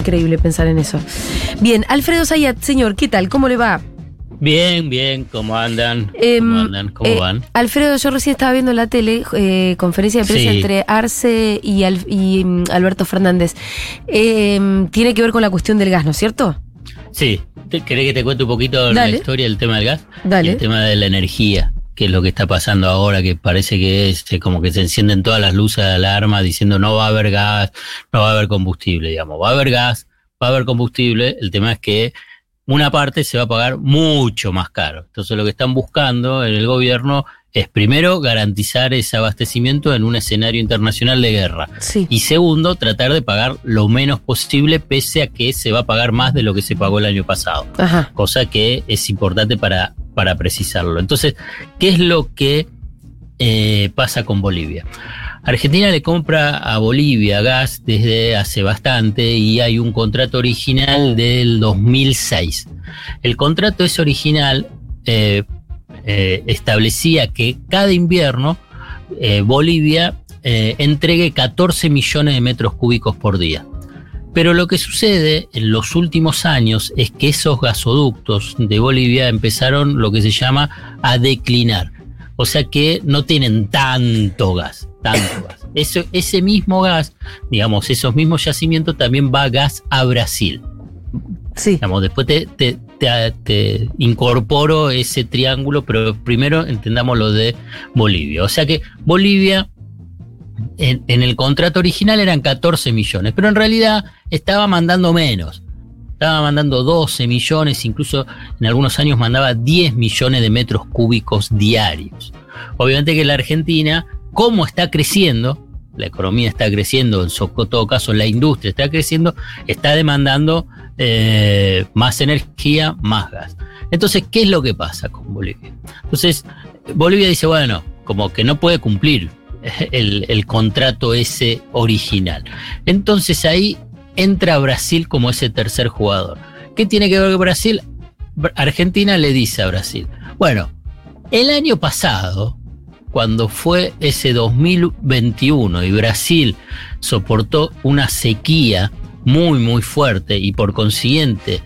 Increíble pensar en eso. Bien, Alfredo Zayat, señor, ¿qué tal? ¿Cómo le va? Bien, bien, ¿cómo andan? Em, ¿Cómo andan? ¿Cómo eh, van? Alfredo, yo recién estaba viendo en la tele eh, conferencia de prensa Sí. entre Arce y, Al- y, mm, Alberto Fernández. Em, tiene que ver con la cuestión del gas, ¿no es cierto? Sí, ¿Te- ¿querés que te cuente un poquito Dale. la historia del tema del gas? Dale. Y el tema de la energía, que es lo que está pasando ahora, que parece que es como que se encienden todas las luces de alarma diciendo no va a haber gas, no va a haber combustible, digamos. Va a haber gas, va a haber combustible, el tema es que una parte se va a pagar mucho más caro. Entonces lo que están buscando en el gobierno es primero garantizar ese abastecimiento en un escenario internacional de guerra. Sí. Y segundo, tratar de pagar lo menos posible, pese a que se va a pagar más de lo que se pagó el año pasado. Ajá. Cosa que es importante para, para precisarlo. Entonces, ¿qué es lo que eh, pasa con Bolivia? Argentina le compra a Bolivia gas desde hace bastante y hay un contrato original del 2006. El contrato es original, eh, eh, establecía que cada invierno Bolivia entregue 14 millones de metros cúbicos por día. Pero lo que sucede en los últimos años es que esos gasoductos de Bolivia empezaron lo que se llama a declinar. O sea que no tienen tanto gas, tanto gas. Eso, ese mismo gas, digamos, esos mismos yacimientos también va gas a Brasil. Sí. Digamos, después te, te- te- te incorporo ese triángulo, pero primero entendamos lo de Bolivia. O sea que Bolivia, en, el contrato original eran 14 millones, pero en realidad estaba mandando menos. Estaba mandando 12 millones, incluso en algunos años mandaba 10 millones de metros cúbicos diarios. Obviamente que la Argentina, como está creciendo, la economía está creciendo, en todo caso la industria está creciendo, está demandando eh, más energía, más gas. Entonces, ¿qué es lo que pasa con Bolivia? Entonces, Bolivia dice, bueno, como que no puede cumplir el, contrato ese original. Entonces ahí entra Brasil como ese tercer jugador. ¿Qué tiene que ver con Brasil? Br- Argentina le dice a Brasil, bueno, el año pasado, cuando fue ese 2021 y Brasil soportó una sequía muy, muy fuerte y por consiguiente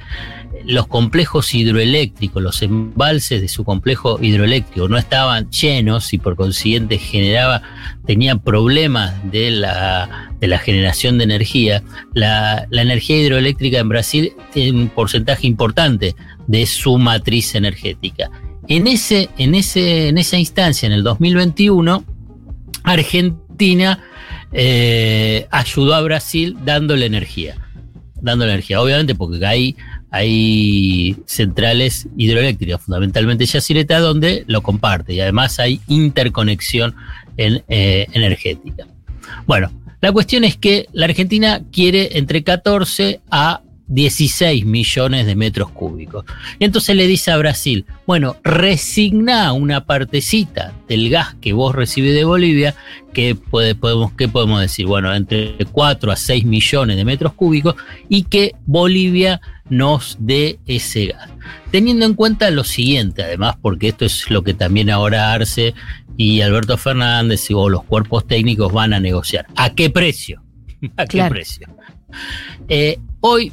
los complejos hidroeléctricos, los embalses de su complejo hidroeléctrico no estaban llenos y por consiguiente generaba, tenía problemas de la, de la generación de energía. La, energía hidroeléctrica en Brasil tiene un porcentaje importante de su matriz energética. En, ese, en, ese, en esa instancia, en el 2021, Argentina eh, ayudó a Brasil dándole energía. Dándole energía, obviamente, porque hay, hay centrales hidroeléctricas, fundamentalmente Yacireta, donde lo comparte y además hay interconexión en, eh, energética. Bueno, la cuestión es que la Argentina quiere entre 14 a 16 millones de metros cúbicos. Y entonces le dice a Brasil, bueno, resigna una partecita del gas que vos recibís de Bolivia, que puede, podemos, ¿qué podemos decir? Bueno, entre 4 a 6 millones de metros cúbicos y que Bolivia nos dé ese gas. Teniendo en cuenta lo siguiente, además, porque esto es lo que también ahora Arce y Alberto Fernández o los cuerpos técnicos van a negociar. ¿A qué precio? ¿A qué Claro. precio? Eh, hoy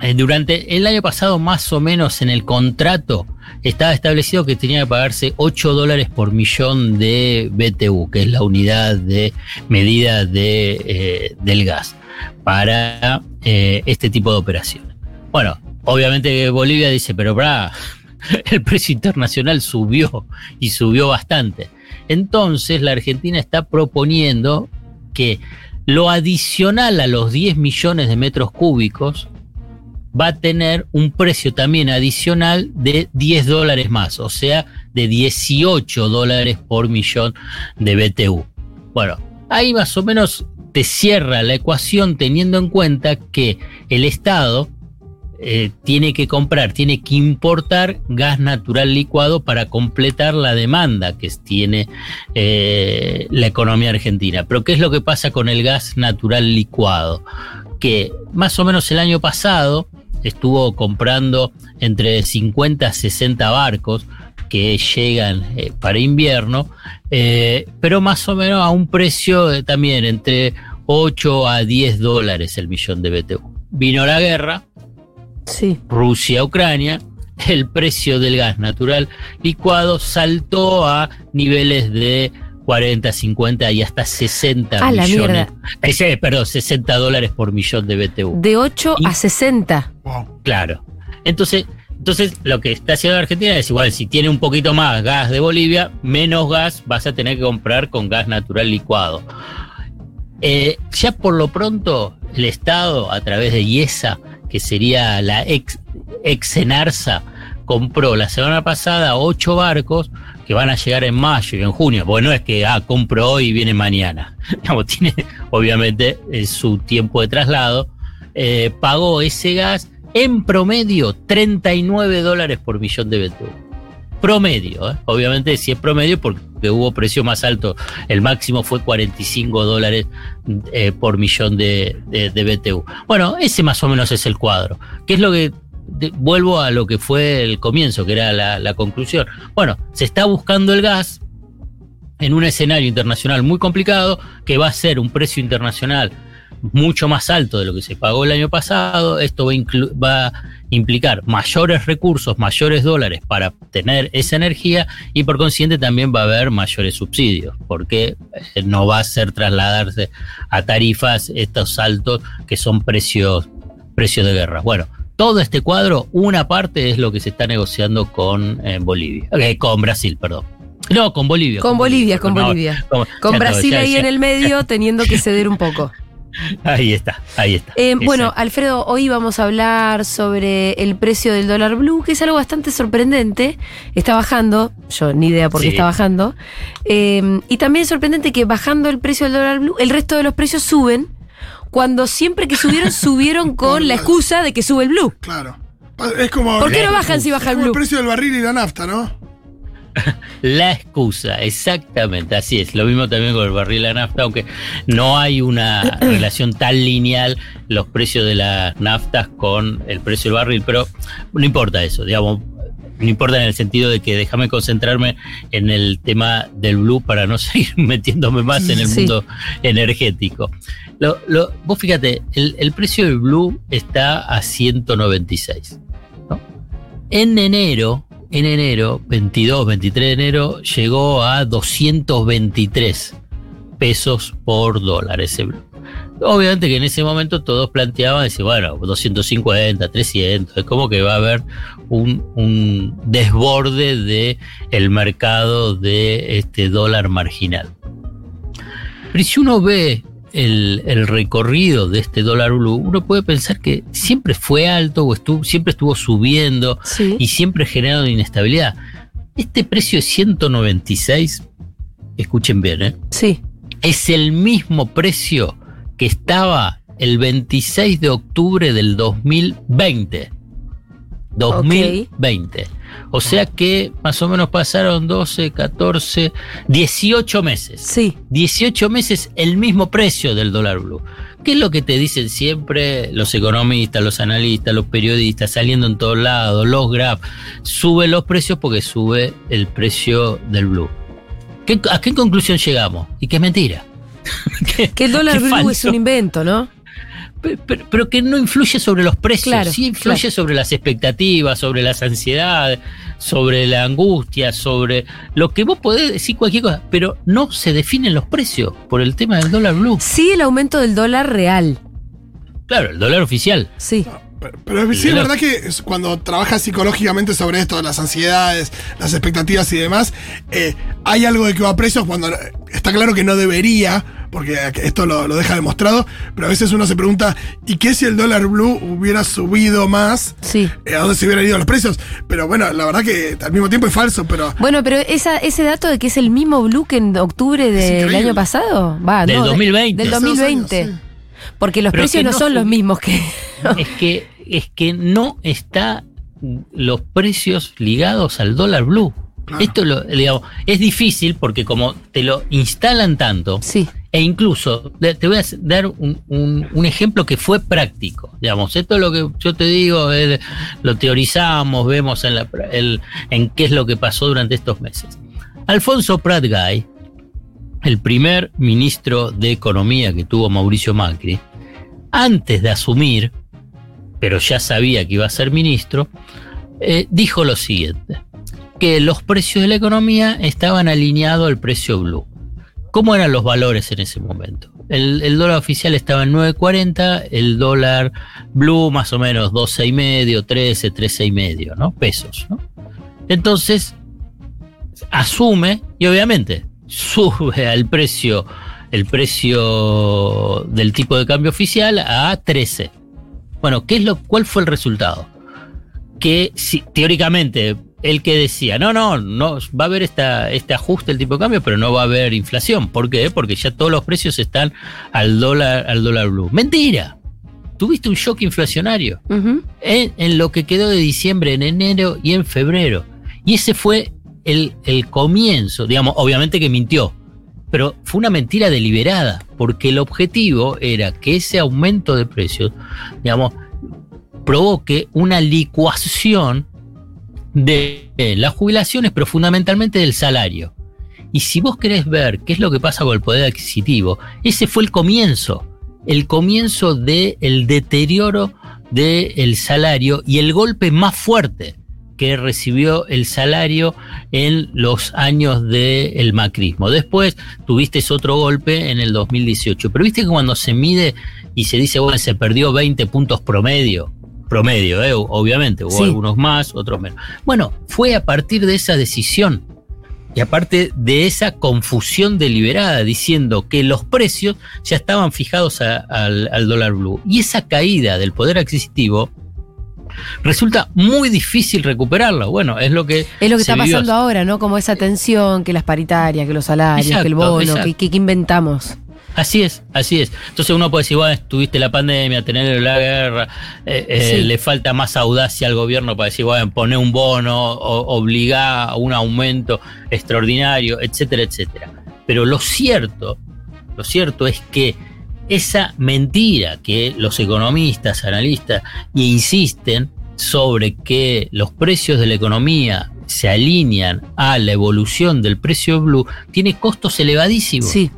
eh, durante el año pasado, más o menos en el contrato, estaba establecido que tenía que pagarse 8 dólares por millón de BTU, que es la unidad de medida de, eh, del gas, para este tipo de operaciones. Bueno, obviamente Bolivia dice, pero el precio internacional subió y subió bastante. Entonces la Argentina está proponiendo que lo adicional a los 10 millones de metros cúbicos va a tener un precio también adicional de 10 dólares más, o sea, de 18 dólares por millón de BTU. Bueno, ahí más o menos te cierra la ecuación teniendo en cuenta que el Estado eh, tiene que comprar, tiene que importar gas natural licuado para completar la demanda que tiene eh, la economía argentina. Pero ¿qué es lo que pasa con el gas natural licuado? Que más o menos el año pasado estuvo comprando entre 50 a 60 barcos que llegan eh, para invierno, pero más o menos a un precio también entre 8 a 10 dólares el millón de BTU. vino la guerra, Sí. Rusia-Ucrania, el precio del gas natural licuado saltó a niveles de 40, 50 y hasta 60 Ah, la millones. mierda. Ese, perdón, 60 dólares por millón de BTU. De 8 Y- a 60. Wow. Claro. Entonces, entonces, lo que está haciendo Argentina es igual, si tiene un poquito más gas de Bolivia, menos gas vas a tener que comprar con gas natural licuado. Eh, ya por lo pronto, el Estado, a través de IESA, que sería la ex, ex Enarsa, compró la semana pasada ocho barcos que van a llegar en mayo y en junio. Porque no es que, ah, compro hoy y viene mañana. Digamos, tiene, obviamente, eh, su tiempo de traslado. Eh, pagó ese gas en promedio 39 dólares por millón de BTU. Promedio, ¿eh? obviamente si es promedio porque hubo precio más alto, el máximo fue 45 dólares eh, por millón de, de- de BTU. Bueno, ese más o menos es el cuadro. ¿Qué es lo que vuelvo a lo que fue el comienzo, que era la, la conclusión? Bueno, se está buscando el gas en un escenario internacional muy complicado, que va a ser un precio internacional mucho más alto de lo que se pagó el año pasado. Esto va va a implicar mayores recursos, mayores dólares para tener esa energía y por consiguiente también va a haber mayores subsidios, porque eh, no va a ser trasladarse a tarifas estos saltos que son precios, precios de guerra. Bueno, todo este cuadro, una parte es lo que se está negociando con eh, Bolivia, eh, con Brasil, perdón. No, con Bolivia. Con Bolivia, con No, Bolivia. con- Con Brasil ahí en el medio teniendo que ceder un poco. Ahí está, ahí está. Eh, bueno. Alfredo, hoy vamos a hablar sobre el precio del dólar blue, que es algo bastante sorprendente. Está bajando, yo ni idea por qué Sí. está bajando. Eh, y también es sorprendente que bajando el precio del dólar blue, el resto de los precios suben, cuando siempre que subieron, subieron con la excusa de que sube el blue. Claro. Es como. ¿Por qué no bajan si baja el como el blue? precio del barril y la nafta, ¿no? La excusa, exactamente, así es. Lo mismo también con el barril de la nafta, aunque no hay una relación tan lineal los precios de las naftas con el precio del barril, pero no importa eso, digamos. No importa en el sentido de que déjame concentrarme en el tema del blue para no seguir metiéndome más en el Sí. mundo energético. Lo- lo- vos fíjate, el, el precio del blue está a 196. ¿no? En enero, en enero, 22, 23 de enero, llegó a 223 pesos por dólar ese. Obviamente que en ese momento todos planteaban, decir, bueno, 250, 300, es como que va a haber un, un desborde de el mercado de este dólar marginal. Pero si uno ve el, el recorrido de este dólar blue, uno puede pensar que siempre fue alto o estuvo, siempre estuvo subiendo Sí. y siempre generando inestabilidad. Este precio de 196, escuchen bien, ¿eh? Sí. es el mismo precio que estaba el 26 de octubre del 2020. 2020. O sea que más o menos pasaron 12, 14, 18 meses. Sí. 18 meses el mismo precio del dólar blue. ¿Qué es lo que te dicen siempre los economistas, los analistas, los periodistas, saliendo en todos lados, los graph? Sube los precios porque sube el precio del blue. ¿Qué- ¿A qué conclusión llegamos? Y que es mentira. que, Que el dólar blue es un invento, ¿no? Pe- Pero, pero que no influye sobre los precios, Claro, sí influye claro. sobre las expectativas, sobre las ansiedades, sobre la angustia, sobre lo que vos podés decir cualquier cosa, pero no se definen los precios por el tema del dólar blue. Sí, el aumento del dólar real. Claro, el dólar oficial. Sí. Pero, pero sí es verdad que cuando trabajas psicológicamente sobre esto, las ansiedades, las expectativas y demás, eh, hay algo de que va a precios cuando eh, está claro que no debería, porque esto lo, lo deja demostrado, pero a veces uno se pregunta, ¿y qué si el dólar blue hubiera subido más? Sí. Eh, ¿A dónde se hubieran ido los precios? Pero bueno, la verdad que al mismo tiempo es falso, pero Bueno, pero esa, ese dato de que es el mismo blue que en octubre del año pasado, va, Del no, de- 2020. del hace dos 2020. años, sí. Porque los Pero precios no, no son los mismos que. Es que, es que no está los precios ligados al dólar blue. Claro. Esto lo, digamos, es difícil porque como te lo instalan tanto, Sí. E incluso, te voy a dar un, un- un ejemplo que fue práctico. Digamos, esto es lo que yo te digo, es- lo teorizamos, vemos en, la, el- en qué es lo que pasó durante estos meses. Alfonso Prat Gay, el primer ministro de Economía que tuvo Mauricio Macri, antes de asumir, pero ya sabía que iba a ser ministro, eh, dijo lo siguiente, que los precios de la economía estaban alineados al precio blue. ¿Cómo eran los valores en ese momento? El, dólar oficial estaba en 9.40, el dólar blue más o menos 12,5, 13, 13,5, ¿no? Pesos. Entonces, asume, y obviamente, sube al precio, el precio del tipo de cambio oficial a 13. Bueno, ¿qué es lo, ¿cuál fue el resultado? Que si, teóricamente el que decía, no, no, no, va a haber esta, este ajuste del tipo de cambio, pero no va a haber inflación. ¿Por qué? Porque ya todos los precios están al dólar, al dólar blue. Mentira. Tuviste un shock inflacionario en, lo que quedó de diciembre, en enero y en febrero. Y ese fue el, el comienzo, digamos, obviamente que mintió, pero fue una mentira deliberada, porque el objetivo era que ese aumento de precios, digamos, provoque una licuación de las jubilaciones, pero fundamentalmente del salario. Y si vos querés ver qué es lo que pasa con el poder adquisitivo, ese fue el comienzo, el comienzo del deterioro del salario y el golpe más fuerte que recibió el salario en los años del macrismo. Después tuviste otro golpe en el 2018. Pero viste que cuando se mide y se dice, bueno, se perdió 20 puntos promedio, promedio, ¿eh? obviamente, hubo algunos más, otros menos. Bueno, fue a partir de esa decisión y aparte de esa confusión deliberada diciendo que los precios ya estaban fijados al, dólar blue. Y esa caída del poder adquisitivo resulta muy difícil recuperarla. Bueno, es lo que. Es lo que está pasando ahora, ¿no? Como esa tensión, que las paritarias, que los salarios, que el bono, que, que, inventamos. Así es, así es. Entonces uno puede decir, bueno, tuviste la pandemia, tener la guerra, eh, eh, le falta más audacia al gobierno para decir, bueno, poner un bono, obligar a un aumento extraordinario, etcétera, etcétera. Pero lo cierto, lo cierto es que esa mentira que los economistas, analistas, insisten sobre que los precios de la economía se alinean a la evolución del precio blue, tiene costos elevadísimos. Sí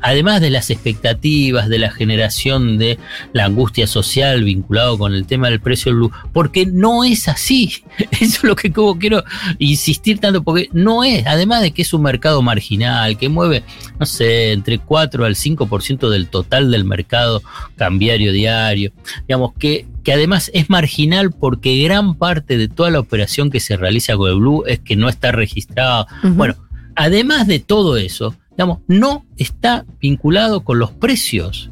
además de las expectativas, de la generación de la angustia social vinculado con el tema del precio del blue, porque no es así. Eso es lo que quiero insistir tanto, porque no es, además de que es un mercado marginal, que mueve, no sé, entre 4 al 5% del total del mercado cambiario diario, digamos que que además es marginal porque gran parte de toda la operación que se realiza con el Blue es que no está registrado. Bueno, además de todo eso, digamos, no está vinculado con los precios.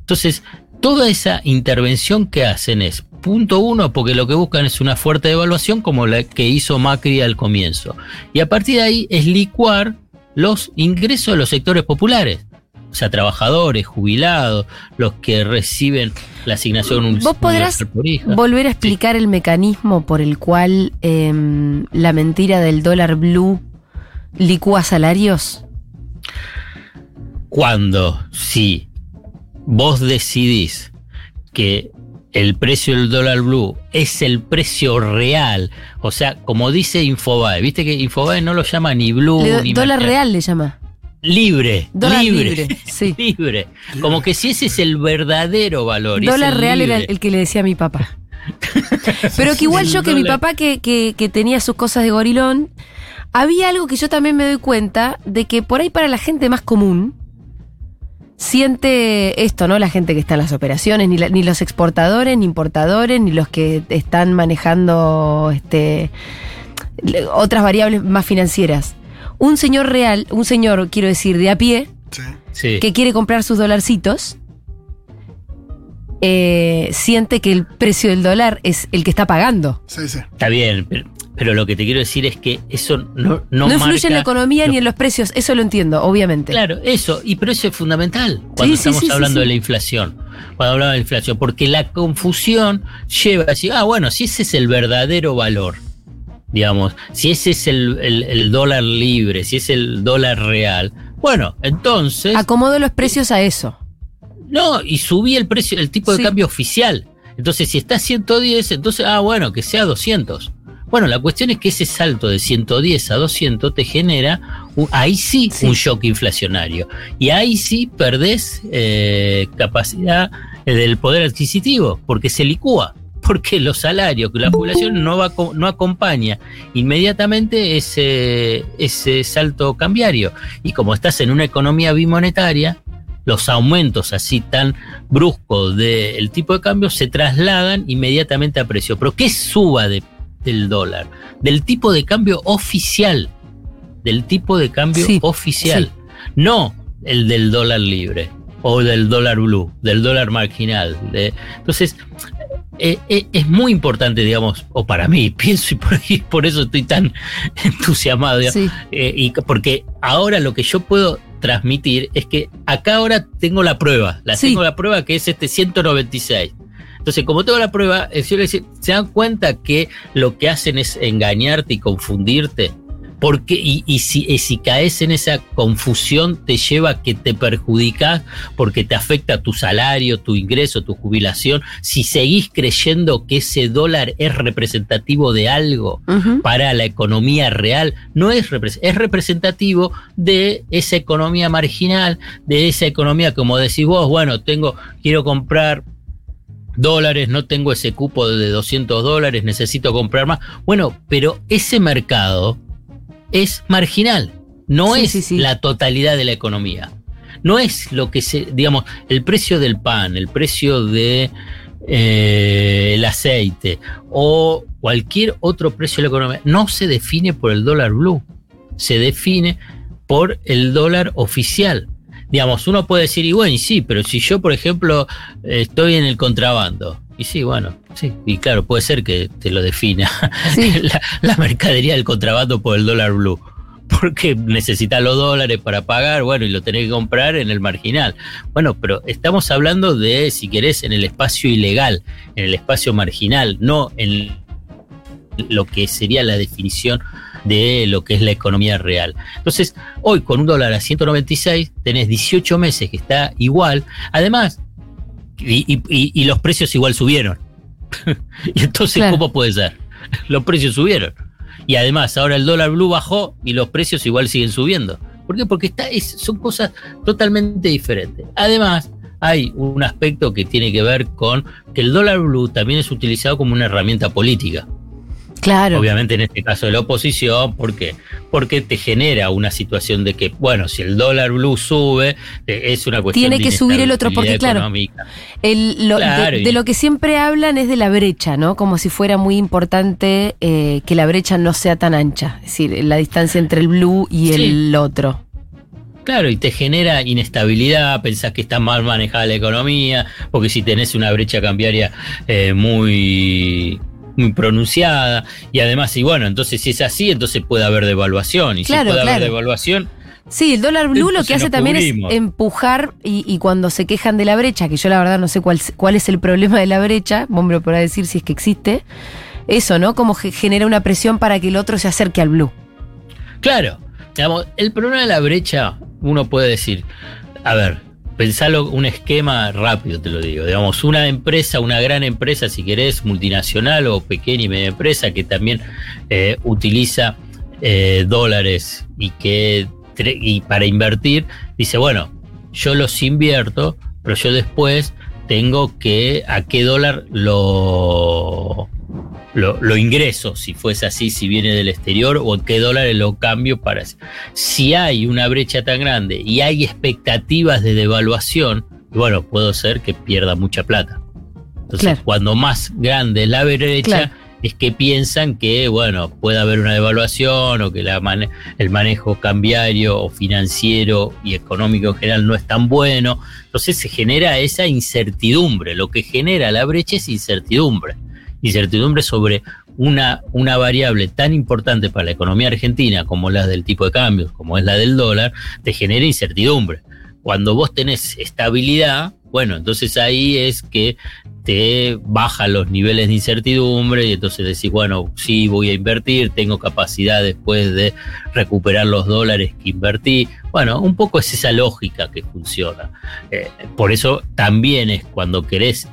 Entonces, toda esa intervención que hacen es, punto uno, porque lo que buscan es una fuerte devaluación como la que hizo Macri al comienzo. Y a partir de ahí es licuar los ingresos de los sectores populares. O sea, trabajadores, jubilados, los que reciben la asignación ¿Vos podrás volver a explicar el mecanismo por el cual em, la mentira del dólar blue licúa salarios? Cuando, si vos decidís que el precio del dólar blue es el precio real, o sea, como dice Infobae, viste que Infobae no lo llama ni blue ni dólar real le llama. Libre, libre, sí. libre. Como que si ese es el verdadero valor. Dólar real era el que le decía a mi papá. Pero que igual yo que mi papá que, que, que tenía sus cosas de gorilón, había algo que yo también me doy cuenta de que por ahí para la gente más común, siente esto, ¿no? La gente que está en las operaciones, ni, ni los exportadores, ni importadores, ni los que están manejando este, otras variables más financieras. Un señor real, un señor, quiero decir, de a pie, que quiere comprar sus dolarcitos, eh, siente que el precio del dólar es el que está pagando. Sí, sí. Está bien, pero, lo que te quiero decir es que eso no No, no influye en la economía ni en los precios, eso lo entiendo, obviamente. Claro, eso, y pero eso es fundamental cuando estamos hablando de la inflación. Cuando hablamos de la inflación, porque la confusión lleva a decir, ah, bueno, si ese es el verdadero valor, digamos, si ese es el, el dólar libre, si es el dólar real, bueno, entonces. Acomodo los precios a eso. No, y subí el precio, el tipo de cambio oficial. Entonces, si está a 110, entonces, ah, bueno, que sea 200. Bueno, la cuestión es que ese salto de 110 a 200 te genera, ahí sí, un shock inflacionario. Y ahí sí perdés eh, capacidad del poder adquisitivo, porque se licúa porque los salarios, que la población no, va, no acompaña inmediatamente ese, ese salto cambiario. Y como estás en una economía bimonetaria, los aumentos así tan bruscos del tipo de cambio se trasladan inmediatamente a precio. Pero ¿qué suba del dólar? Del tipo de cambio oficial. Del tipo de cambio oficial. No el del dólar libre o del dólar blue, del dólar marginal. entonces, eh, eh, es muy importante, digamos, o para mí, pienso y por, por eso estoy tan entusiasmado, eh, y porque ahora lo que yo puedo transmitir es que acá ahora tengo la prueba, la tengo la prueba que es este 196. Entonces, como tengo la prueba, se dan cuenta que lo que hacen es engañarte y confundirte porque, y, y, si, si caes en esa confusión, te lleva a que te perjudicas porque te afecta tu salario, tu ingreso, tu jubilación. Si seguís creyendo que ese dólar es representativo de algo para la economía real, no es, es representativo de esa economía marginal, de esa economía, como decís vos, bueno, tengo, quiero comprar dólares, no tengo ese cupo de 200 dólares, necesito comprar más. Bueno, pero ese mercado es marginal, no es la totalidad de la economía. No es lo que se, digamos, el precio del pan, el precio de eh, el aceite o cualquier otro precio de la economía, no se define por el dólar blue, se define por el dólar oficial. Digamos, uno puede decir, y bueno, y sí, pero si yo, por ejemplo, estoy en el contrabando, y sí, bueno, sí, y claro, puede ser que te lo defina la, mercadería del contrabando por el dólar blue. Porque necesitas los dólares para pagar, bueno, y lo tenés que comprar en el marginal. Bueno, pero estamos hablando de, si querés, en el espacio ilegal, en el espacio marginal, no en lo que sería la definición de lo que es la economía real. Entonces, hoy con un dólar a 196 tenés 18 meses que está igual. Además, y, los precios igual subieron. y entonces, ¿cómo puede ser? los precios subieron. Y además, ahora el dólar blue bajó y los precios igual siguen subiendo. ¿Por qué? Porque está, son cosas totalmente diferentes. Además, hay un aspecto que tiene que ver con que el dólar blue también es utilizado como una herramienta política. Claro. Obviamente en este caso de la oposición, ¿por qué? Porque te genera una situación de que, bueno, si el dólar blue sube, es una cuestión Tiene que subir el otro, porque claro, el, de, lo que siempre hablan es de la brecha, ¿no? Como si fuera muy importante eh, que la brecha no sea tan ancha, es decir, la distancia entre el blue y el otro. Claro, y te genera inestabilidad, pensás que está mal manejada la economía, porque si tenés una brecha cambiaria eh, muy muy pronunciada. Y además, y bueno, entonces si es así, entonces puede haber devaluación. Y si puede haber devaluación. Sí, el dólar blue lo que hace también es empujar y, cuando se quejan de la brecha, que yo la verdad no sé cuál, cuál es el problema de la brecha, vos me lo decir si es que existe, eso, ¿no? Como genera una presión para que el otro se acerque al blue. Claro, digamos, el problema de la brecha, uno puede decir, a ver, pensalo un esquema rápido, te lo digo. Digamos, una empresa, una gran empresa, si querés, multinacional o pequeña y media empresa que también eh, utiliza eh, dólares y que y para invertir, dice, bueno, yo los invierto, pero yo después tengo que a qué dólar lo lo, ingreso, si fuese así, si viene del exterior, o en qué dólares lo cambio para... Si hay una brecha tan grande y hay expectativas de devaluación, bueno, puedo ser que pierda mucha plata. Entonces, cuando más grande es la brecha, es que piensan que, bueno, puede haber una devaluación o que la el manejo cambiario o financiero y económico en general no es tan bueno. Entonces se genera esa incertidumbre. Lo que genera la brecha es incertidumbre incertidumbre sobre una, una variable tan importante para la economía argentina como la del tipo de cambio, como es la del dólar, te genera incertidumbre. Cuando vos tenés estabilidad, bueno, entonces ahí es que te bajan los niveles de incertidumbre y entonces decís, bueno, sí, voy a invertir, tengo capacidad después de recuperar los dólares que invertí. Bueno, un poco es esa lógica que funciona. Eh, por eso también es cuando querés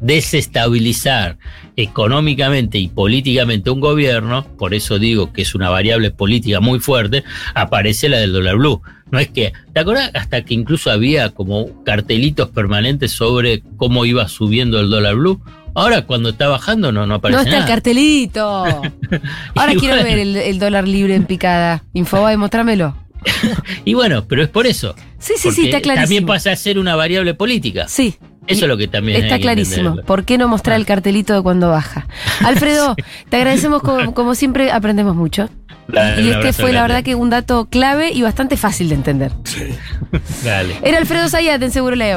desestabilizar económicamente y políticamente un gobierno, por eso digo que es una variable política muy fuerte, aparece la del dólar blue. No es que, ¿te acuerdas? Hasta que incluso había como cartelitos permanentes sobre cómo iba subiendo el dólar blue. Ahora cuando está bajando no, no aparece No está el cartelito. Ahora quiero bueno. ver el, el dólar libre en picada. Infobae, mostrámelo. Y bueno, pero es por eso. Sí, sí, sí, está clarísimo. También pasa a ser una variable política. Sí. Eso es lo que también Está clarísimo. entenderlo. ¿Por qué no mostrar el cartelito de cuando baja? Alfredo, te agradecemos como, como siempre, aprendemos mucho. Dale, Y este fue la verdad que un dato clave y bastante fácil de entender. Sí. Dale. Era Alfredo Zayat en Seguro Leo.